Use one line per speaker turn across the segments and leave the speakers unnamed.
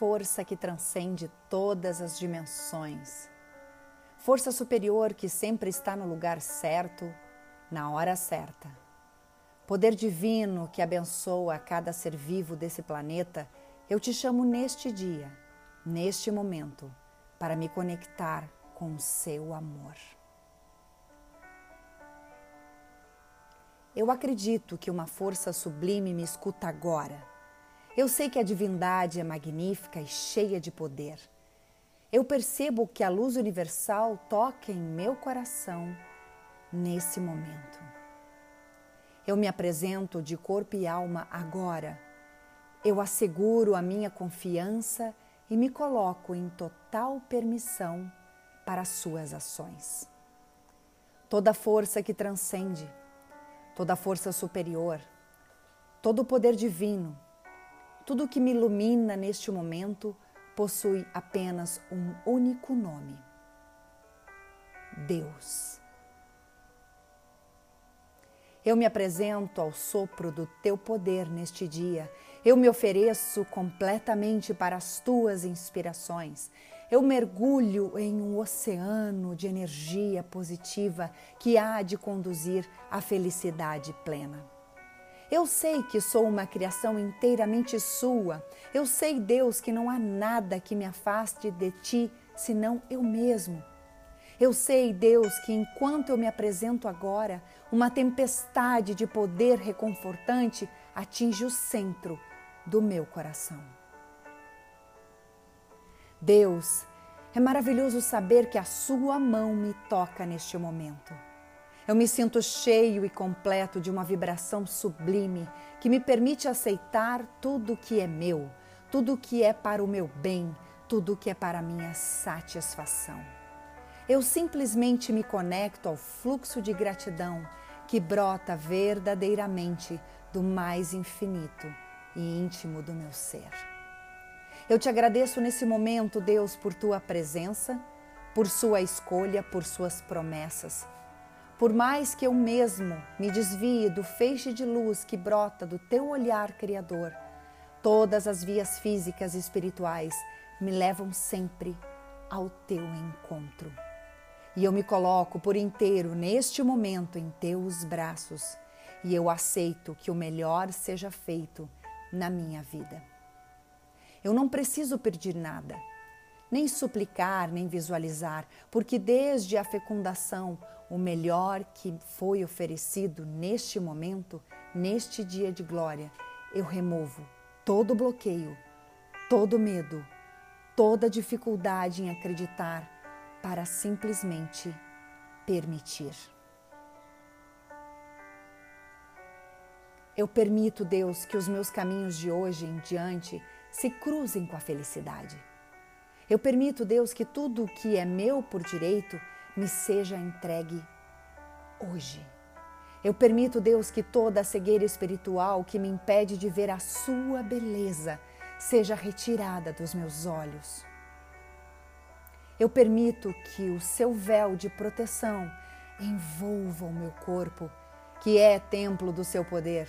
força que transcende todas as dimensões. Força superior que sempre está no lugar certo, na hora certa. Poder divino que abençoa cada ser vivo desse planeta, eu te chamo neste dia, neste momento, para me conectar com o seu amor. Eu acredito que uma força sublime me escuta agora. Eu sei que a divindade é magnífica e cheia de poder. Eu percebo que a luz universal toca em meu coração nesse momento. Eu me apresento de corpo e alma agora. Eu asseguro a minha confiança e me coloco em total permissão para as suas ações. Toda força que transcende, toda força superior, todo poder divino, tudo que me ilumina neste momento possui apenas um único nome: Deus. Eu me apresento ao sopro do teu poder neste dia. Eu me ofereço completamente para as tuas inspirações. Eu mergulho em um oceano de energia positiva que há de conduzir à felicidade plena. Eu sei que sou uma criação inteiramente sua. Eu sei, Deus, que não há nada que me afaste de ti senão eu mesmo. Eu sei, Deus, que enquanto eu me apresento agora, uma tempestade de poder reconfortante atinge o centro do meu coração. Deus, é maravilhoso saber que a Sua mão me toca neste momento. Eu me sinto cheio e completo de uma vibração sublime que me permite aceitar tudo que é meu, tudo que é para o meu bem, tudo que é para a minha satisfação. Eu simplesmente me conecto ao fluxo de gratidão que brota verdadeiramente do mais infinito e íntimo do meu ser. Eu te agradeço nesse momento, Deus, por tua presença, por sua escolha, por suas promessas por mais que eu mesmo me desvie do feixe de luz que brota do teu olhar criador, todas as vias físicas e espirituais me levam sempre ao teu encontro. E eu me coloco por inteiro neste momento em teus braços e eu aceito que o melhor seja feito na minha vida. Eu não preciso pedir nada, nem suplicar, nem visualizar, porque desde a fecundação o melhor que foi oferecido neste momento, neste dia de glória, eu removo todo bloqueio, todo medo, toda dificuldade em acreditar para simplesmente permitir. Eu permito, Deus, que os meus caminhos de hoje em diante se cruzem com a felicidade. Eu permito, Deus, que tudo que é meu por direito me seja entregue hoje. Eu permito, Deus, que toda a cegueira espiritual que me impede de ver a Sua beleza seja retirada dos meus olhos. Eu permito que o seu véu de proteção envolva o meu corpo, que é templo do seu poder,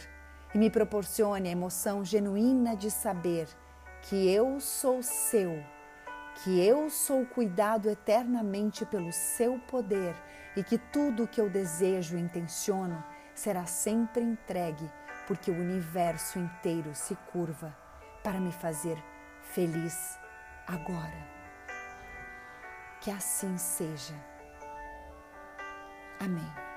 e me proporcione a emoção genuína de saber que eu sou seu que eu sou cuidado eternamente pelo seu poder e que tudo o que eu desejo e intenciono será sempre entregue, porque o universo inteiro se curva para me fazer feliz agora. Que assim seja. Amém.